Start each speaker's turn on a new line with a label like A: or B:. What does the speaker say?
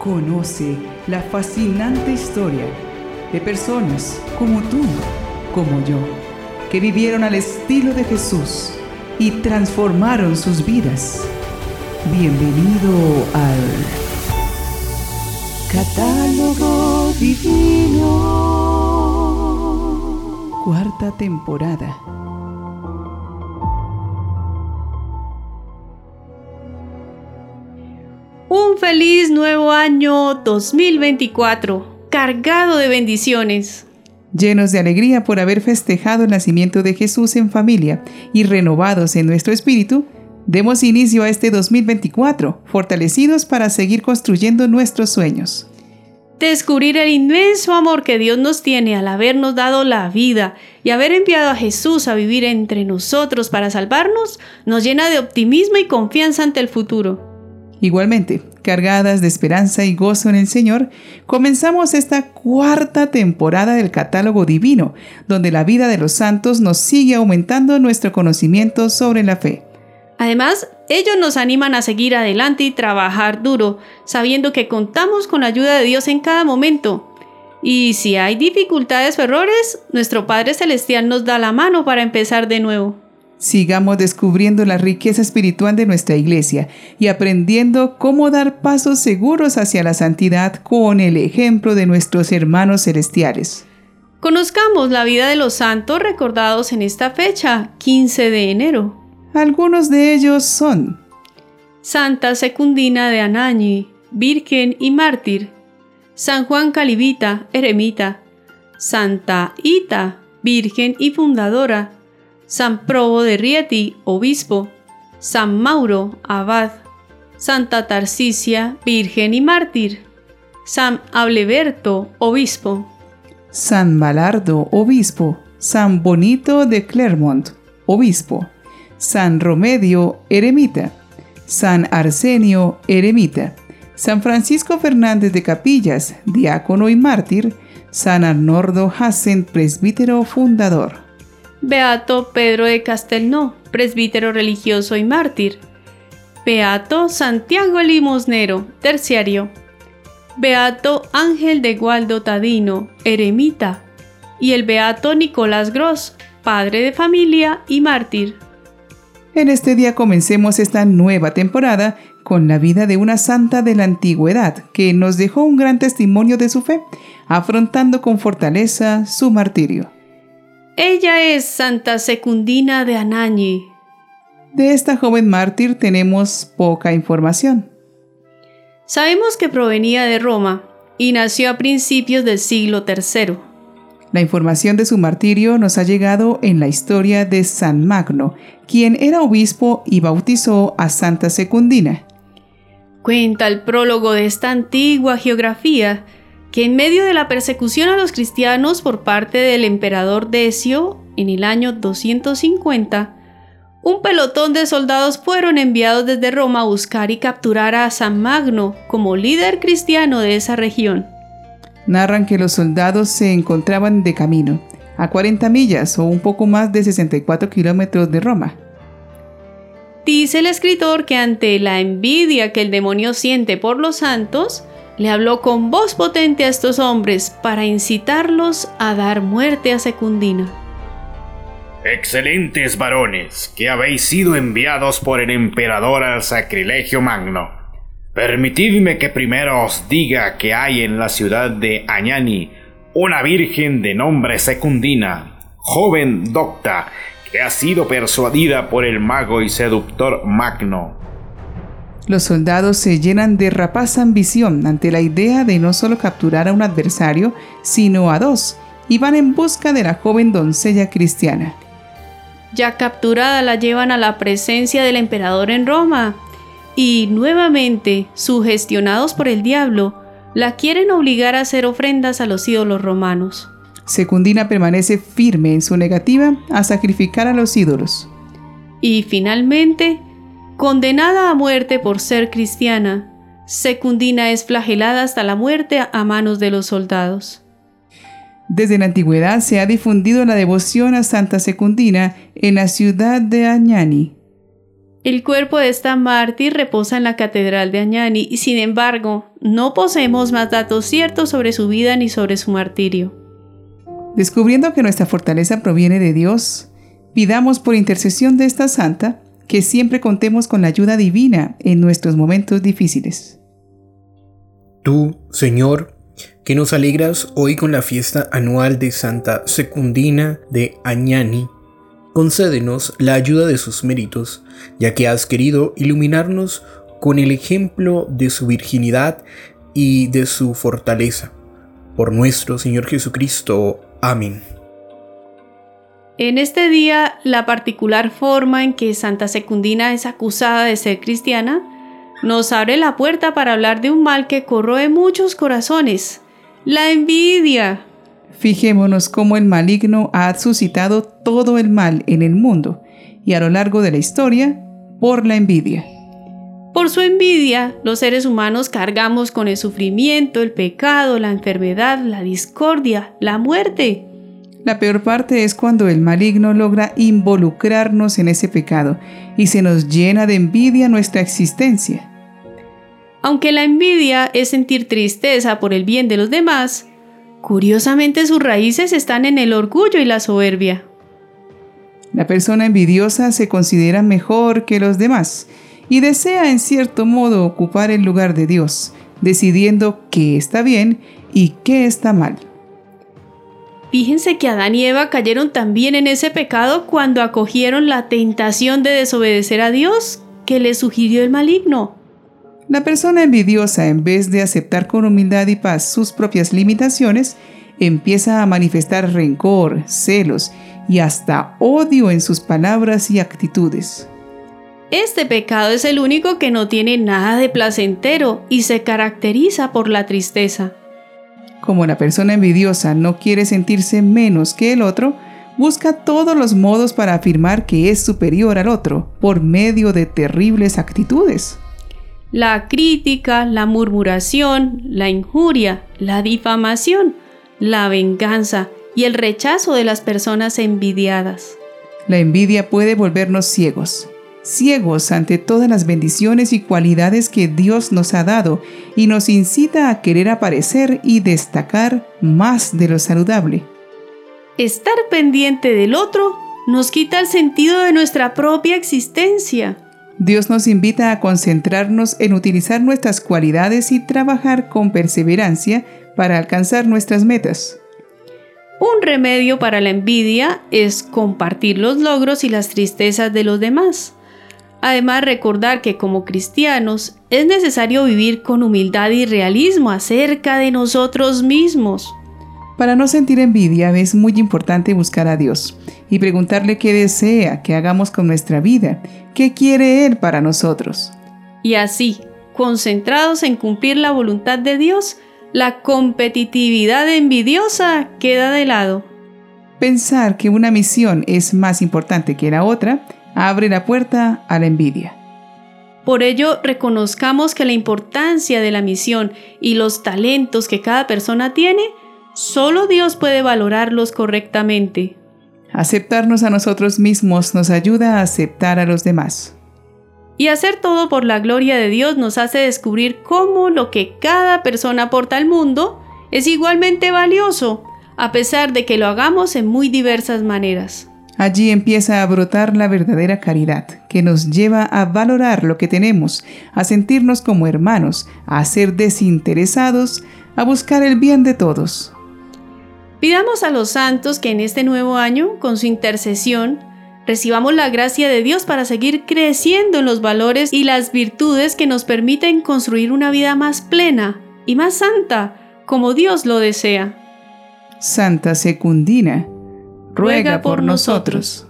A: Conoce la fascinante historia de personas como tú, como yo, que vivieron al estilo de Jesús y transformaron sus vidas. Bienvenido al Catálogo Divino. Cuarta temporada.
B: Un feliz nuevo año 2024, cargado de bendiciones.
A: Llenos de alegría por haber festejado el nacimiento de Jesús en familia y renovados en nuestro espíritu, demos inicio a este 2024, fortalecidos para seguir construyendo nuestros sueños.
B: Descubrir el inmenso amor que Dios nos tiene al habernos dado la vida y haber enviado a Jesús a vivir entre nosotros para salvarnos nos llena de optimismo y confianza ante el futuro.
A: Igualmente, cargadas de esperanza y gozo en el Señor, comenzamos esta cuarta temporada del catálogo divino, donde la vida de los santos nos sigue aumentando nuestro conocimiento sobre la fe.
B: Además, ellos nos animan a seguir adelante y trabajar duro, sabiendo que contamos con la ayuda de Dios en cada momento. Y si hay dificultades o errores, nuestro Padre Celestial nos da la mano para empezar de nuevo.
A: Sigamos descubriendo la riqueza espiritual de nuestra iglesia y aprendiendo cómo dar pasos seguros hacia la santidad con el ejemplo de nuestros hermanos celestiales.
B: Conozcamos la vida de los santos recordados en esta fecha, 15 de enero.
A: Algunos de ellos son
B: Santa Secundina de Anañi, Virgen y Mártir, San Juan Calibita, Eremita, Santa Ita, Virgen y Fundadora, San Probo de Rieti, obispo, San Mauro, abad, Santa Tarcisia, virgen y mártir, San Ableberto, obispo,
A: San Balardo, obispo, San Bonito de Clermont, obispo, San Romedio, eremita, San Arsenio, eremita, San Francisco Fernández de Capillas, diácono y mártir, San Arnordo Hassen, presbítero fundador.
B: Beato Pedro de Castelnau, presbítero religioso y mártir. Beato Santiago Limosnero, terciario. Beato Ángel de Gualdo Tadino, eremita. Y el Beato Nicolás Gross, padre de familia y mártir.
A: En este día comencemos esta nueva temporada con la vida de una santa de la antigüedad que nos dejó un gran testimonio de su fe, afrontando con fortaleza su martirio.
B: Ella es Santa Secundina de Anañi.
A: De esta joven mártir tenemos poca información.
B: Sabemos que provenía de Roma y nació a principios del siglo III.
A: La información de su martirio nos ha llegado en la historia de San Magno, quien era obispo y bautizó a Santa Secundina.
B: Cuenta el prólogo de esta antigua geografía que en medio de la persecución a los cristianos por parte del emperador Decio en el año 250, un pelotón de soldados fueron enviados desde Roma a buscar y capturar a San Magno como líder cristiano de esa región.
A: Narran que los soldados se encontraban de camino, a 40 millas o un poco más de 64 kilómetros de Roma.
B: Dice el escritor que ante la envidia que el demonio siente por los santos, le habló con voz potente a estos hombres para incitarlos a dar muerte a Secundina.
C: Excelentes varones, que habéis sido enviados por el emperador al sacrilegio magno. Permitidme que primero os diga que hay en la ciudad de Añani una virgen de nombre Secundina, joven docta, que ha sido persuadida por el mago y seductor Magno
A: los soldados se llenan de rapaz ambición ante la idea de no solo capturar a un adversario, sino a dos, y van en busca de la joven doncella cristiana.
B: Ya capturada la llevan a la presencia del emperador en Roma, y nuevamente, sugestionados por el diablo, la quieren obligar a hacer ofrendas a los ídolos romanos.
A: Secundina permanece firme en su negativa a sacrificar a los ídolos.
B: Y finalmente, Condenada a muerte por ser cristiana, Secundina es flagelada hasta la muerte a manos de los soldados.
A: Desde la antigüedad se ha difundido la devoción a Santa Secundina en la ciudad de Añani.
B: El cuerpo de esta mártir reposa en la Catedral de Añani y sin embargo no poseemos más datos ciertos sobre su vida ni sobre su martirio.
A: Descubriendo que nuestra fortaleza proviene de Dios, pidamos por intercesión de esta santa que siempre contemos con la ayuda divina en nuestros momentos difíciles.
D: Tú, Señor, que nos alegras hoy con la fiesta anual de Santa Secundina de Añani, concédenos la ayuda de sus méritos, ya que has querido iluminarnos con el ejemplo de su virginidad y de su fortaleza. Por nuestro Señor Jesucristo. Amén.
B: En este día, la particular forma en que Santa Secundina es acusada de ser cristiana nos abre la puerta para hablar de un mal que corroe muchos corazones, la envidia.
A: Fijémonos cómo el maligno ha suscitado todo el mal en el mundo y a lo largo de la historia por la envidia.
B: Por su envidia, los seres humanos cargamos con el sufrimiento, el pecado, la enfermedad, la discordia, la muerte.
A: La peor parte es cuando el maligno logra involucrarnos en ese pecado y se nos llena de envidia nuestra existencia.
B: Aunque la envidia es sentir tristeza por el bien de los demás, curiosamente sus raíces están en el orgullo y la soberbia.
A: La persona envidiosa se considera mejor que los demás y desea en cierto modo ocupar el lugar de Dios, decidiendo qué está bien y qué está mal.
B: Fíjense que Adán y Eva cayeron también en ese pecado cuando acogieron la tentación de desobedecer a Dios que les sugirió el maligno.
A: La persona envidiosa, en vez de aceptar con humildad y paz sus propias limitaciones, empieza a manifestar rencor, celos y hasta odio en sus palabras y actitudes.
B: Este pecado es el único que no tiene nada de placentero y se caracteriza por la tristeza.
A: Como la persona envidiosa no quiere sentirse menos que el otro, busca todos los modos para afirmar que es superior al otro por medio de terribles actitudes.
B: La crítica, la murmuración, la injuria, la difamación, la venganza y el rechazo de las personas envidiadas.
A: La envidia puede volvernos ciegos, ciegos ante todas las bendiciones y cualidades que Dios nos ha dado y nos incita a querer aparecer y destacar más de lo saludable.
B: Estar pendiente del otro nos quita el sentido de nuestra propia existencia.
A: Dios nos invita a concentrarnos en utilizar nuestras cualidades y trabajar con perseverancia para alcanzar nuestras metas.
B: Un remedio para la envidia es compartir los logros y las tristezas de los demás. Además, recordar que como cristianos es necesario vivir con humildad y realismo acerca de nosotros mismos.
A: Para no sentir envidia es muy importante buscar a Dios y preguntarle qué desea que hagamos con nuestra vida, qué quiere Él para nosotros.
B: Y así, concentrados en cumplir la voluntad de Dios, la competitividad envidiosa queda de lado.
A: Pensar que una misión es más importante que la otra abre la puerta a la envidia.
B: Por ello, reconozcamos que la importancia de la misión y los talentos que cada persona tiene, solo Dios puede valorarlos correctamente.
A: Aceptarnos a nosotros mismos nos ayuda a aceptar a los demás.
B: Y hacer todo por la gloria de Dios nos hace descubrir cómo lo que cada persona aporta al mundo es igualmente valioso, a pesar de que lo hagamos en muy diversas maneras.
A: Allí empieza a brotar la verdadera caridad, que nos lleva a valorar lo que tenemos, a sentirnos como hermanos, a ser desinteresados, a buscar el bien de todos.
B: Pidamos a los santos que en este nuevo año, con su intercesión, recibamos la gracia de Dios para seguir creciendo en los valores y las virtudes que nos permiten construir una vida más plena y más santa, como Dios lo desea.
A: Santa Secundina, ruega por nosotros.